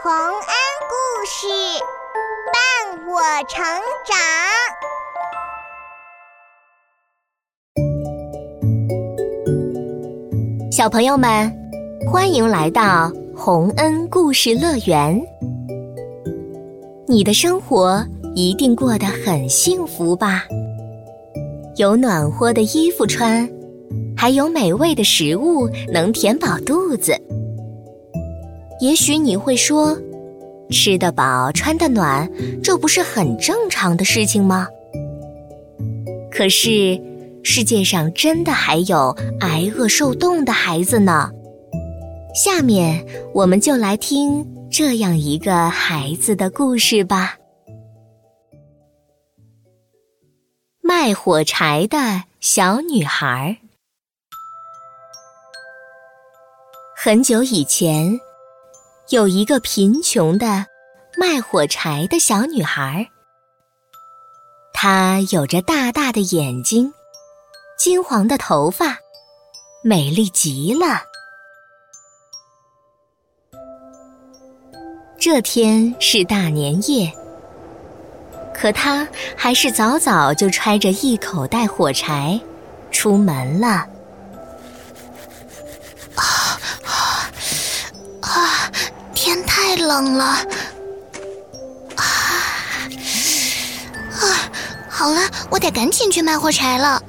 洪恩故事伴我成长，小朋友们，欢迎来到洪恩故事乐园。你的生活一定过得很幸福吧？有暖和的衣服穿，还有美味的食物能填饱肚子。也许你会说，吃得饱、穿得暖，这不是很正常的事情吗？可是，世界上真的还有挨饿受冻的孩子呢。下面，我们就来听这样一个孩子的故事吧。卖火柴的小女孩。很久以前。有一个贫穷的卖火柴的小女孩，她有着大大的眼睛，金黄的头发，美丽极了。这天是大年夜，可她还是早早就揣着一口袋火柴出门了。冷了，啊啊！好了，我得赶紧去卖火柴了。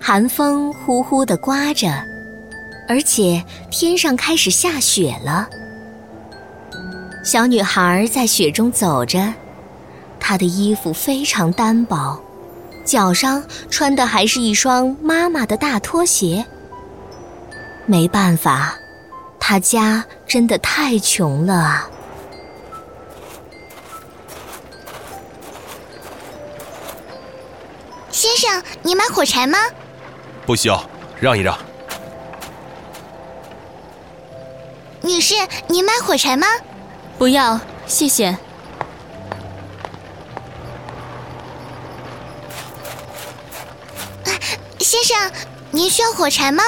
寒风呼呼的刮着，而且天上开始下雪了。小女孩在雪中走着，她的衣服非常单薄，脚上穿的还是一双妈妈的大拖鞋。没办法，他家真的太穷了。先生，你买火柴吗？不需要，让一让。女士，您买火柴吗？不要，谢谢。先生，您需要火柴吗？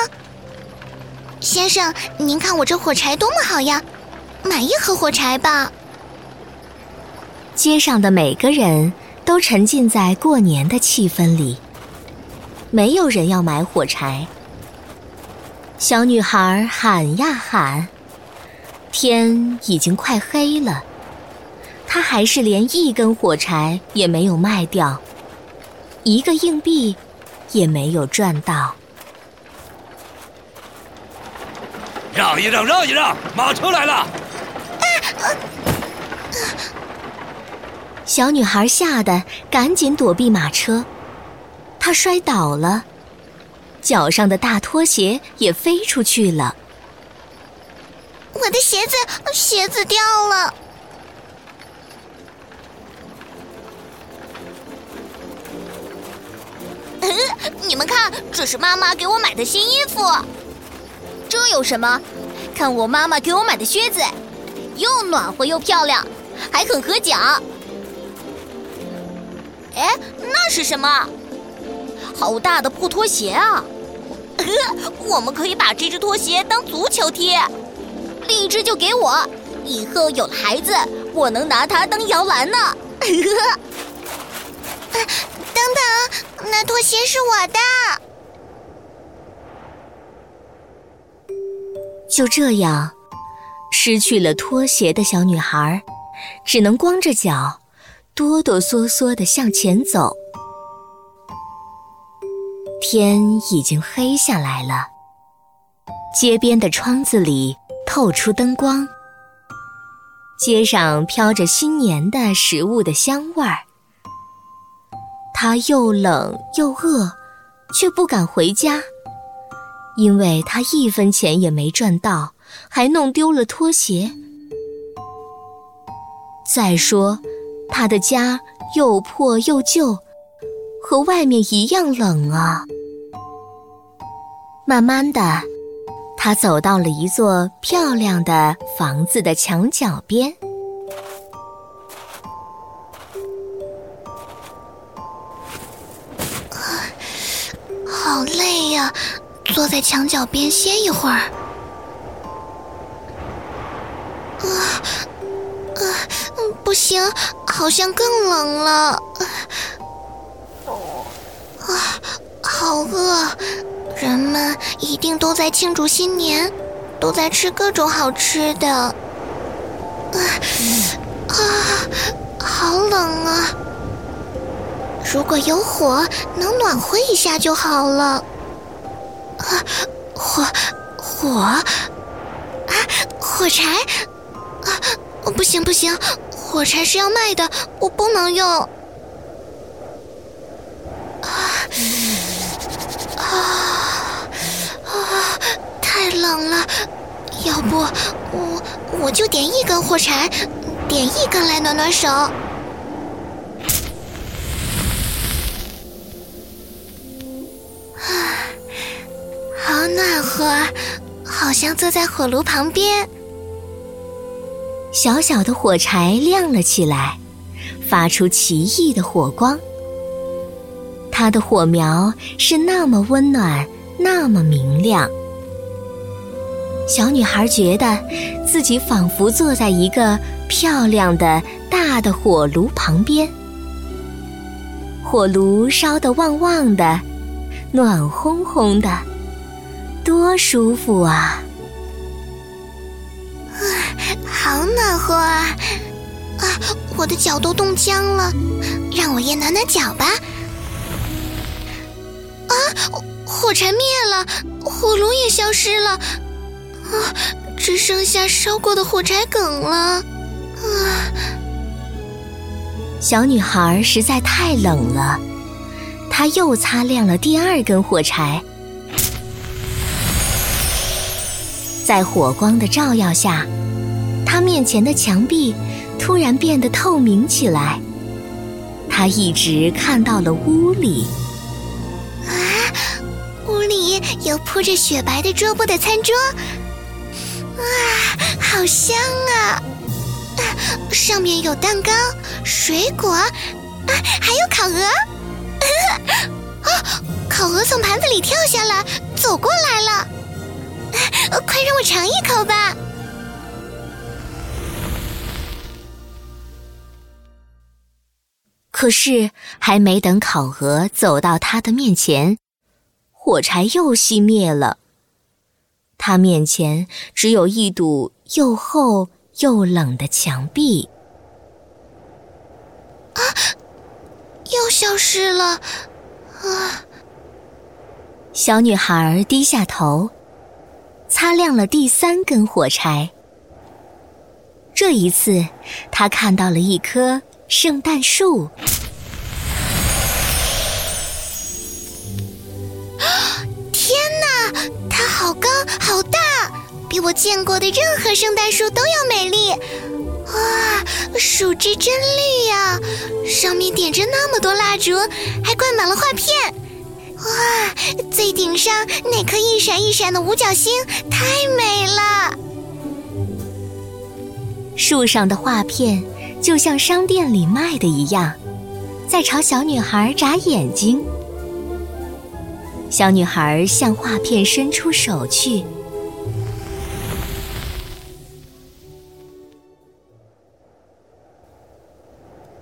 先生，您看我这火柴多么好呀！买一盒火柴吧。街上的每个人都沉浸在过年的气氛里，没有人要买火柴。小女孩喊呀喊，天已经快黑了，她还是连一根火柴也没有卖掉，一个硬币也没有赚到。让一让，让一让，马车来了！小女孩吓得赶紧躲避马车，她摔倒了，脚上的大拖鞋也飞出去了。我的鞋子，鞋子掉了！你们看，这是妈妈给我买的新衣服。这有什么？看我妈妈给我买的靴子，又暖和又漂亮，还很合脚。哎，那是什么？好大的破拖鞋啊！我们可以把这只拖鞋当足球踢，另一只就给我。以后有了孩子，我能拿它当摇篮呢。呵 等等，那拖鞋是我的。就这样，失去了拖鞋的小女孩，只能光着脚，哆哆嗦嗦的向前走。天已经黑下来了，街边的窗子里透出灯光，街上飘着新年的食物的香味儿。她又冷又饿，却不敢回家。因为他一分钱也没赚到，还弄丢了拖鞋。再说，他的家又破又旧，和外面一样冷啊。慢慢的，他走到了一座漂亮的房子的墙角边。好累呀！坐在墙角边歇一会儿。啊啊，不行，好像更冷了。啊，好饿！人们一定都在庆祝新年，都在吃各种好吃的。啊，啊，好冷啊！如果有火，能暖和一下就好了。啊，火，火，啊，火柴！啊，不行不行，火柴是要卖的，我不能用。啊，啊，啊，太冷了，要不我我就点一根火柴，点一根来暖暖手。暖和，好像坐在火炉旁边。小小的火柴亮了起来，发出奇异的火光。它的火苗是那么温暖，那么明亮。小女孩觉得自己仿佛坐在一个漂亮的大的火炉旁边，火炉烧得旺旺的，暖烘烘的。多舒服啊！啊，好暖和啊！啊，我的脚都冻僵了，让我也暖暖脚吧。啊，火柴灭了，火炉也消失了，啊，只剩下烧过的火柴梗了。啊，小女孩实在太冷了，她又擦亮了第二根火柴。在火光的照耀下，他面前的墙壁突然变得透明起来。他一直看到了屋里。啊，屋里有铺着雪白的桌布的餐桌。哇，好香啊！上面有蛋糕、水果，啊，还有烤鹅。啊，烤鹅从盘子里跳下来，走过来了。快让我尝一口吧！可是还没等烤鹅走到他的面前，火柴又熄灭了。他面前只有一堵又厚又冷的墙壁。啊！又消失了！啊！小女孩低下头。擦亮了第三根火柴。这一次，他看到了一棵圣诞树。天哪，它好高好大，比我见过的任何圣诞树都要美丽。哇，树枝真绿呀，上面点着那么多蜡烛，还挂满了画片。哇，最顶上那颗一闪一闪的五角星太美了！树上的画片就像商店里卖的一样，在朝小女孩眨眼睛。小女孩向画片伸出手去，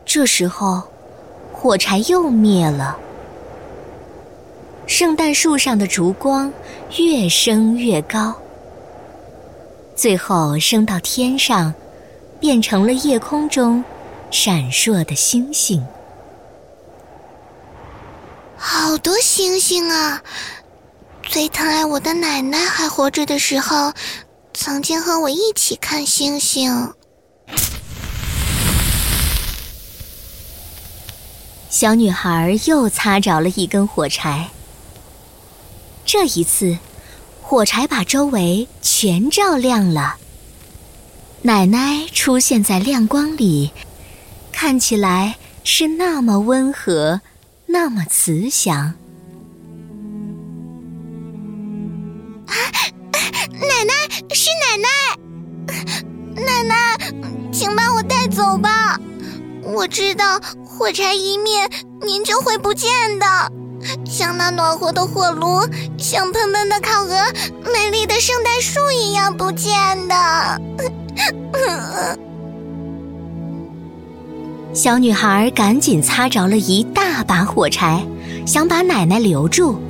这时候，火柴又灭了。圣诞树上的烛光越升越高，最后升到天上，变成了夜空中闪烁的星星。好多星星啊！最疼爱我的奶奶还活着的时候，曾经和我一起看星星。小女孩又擦着了一根火柴。这一次，火柴把周围全照亮了。奶奶出现在亮光里，看起来是那么温和，那么慈祥。啊，奶奶是奶奶，奶奶，请把我带走吧。我知道火柴一灭，您就会不见的。暖和的火炉，香喷喷的烤鹅，美丽的圣诞树一样不见的。小女孩赶紧擦着了一大把火柴，想把奶奶留住。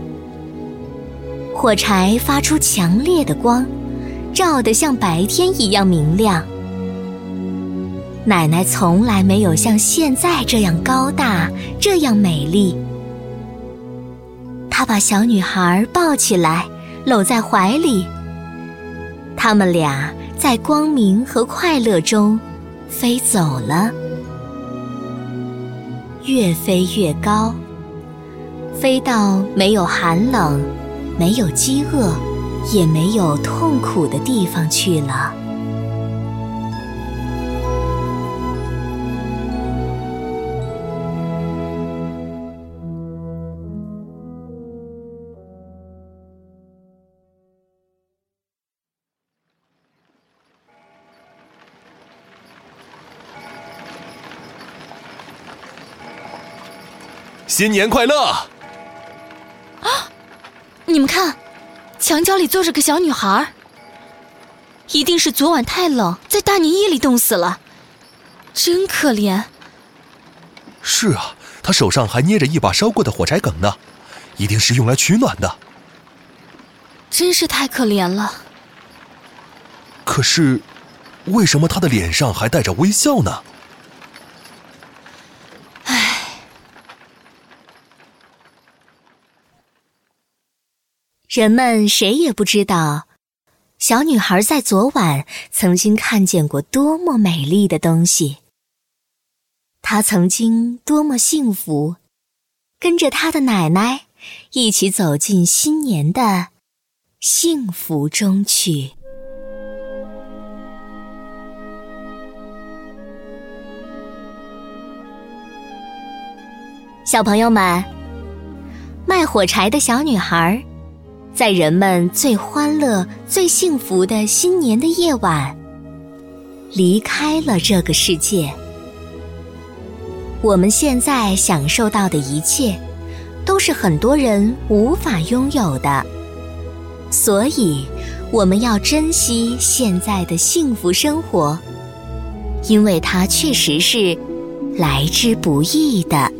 火柴发出强烈的光，照得像白天一样明亮。奶奶从来没有像现在这样高大，这样美丽。他把小女孩抱起来，搂在怀里。他们俩在光明和快乐中飞走了，越飞越高，飞到没有寒冷。没有饥饿，也没有痛苦的地方去了。新年快乐！啊你们看，墙角里坐着个小女孩，一定是昨晚太冷，在大年夜里冻死了，真可怜。是啊，她手上还捏着一把烧过的火柴梗呢，一定是用来取暖的。真是太可怜了。可是，为什么她的脸上还带着微笑呢？人们谁也不知道，小女孩在昨晚曾经看见过多么美丽的东西。她曾经多么幸福，跟着她的奶奶一起走进新年的幸福中去。小朋友们，卖火柴的小女孩。在人们最欢乐、最幸福的新年的夜晚，离开了这个世界。我们现在享受到的一切，都是很多人无法拥有的。所以，我们要珍惜现在的幸福生活，因为它确实是来之不易的。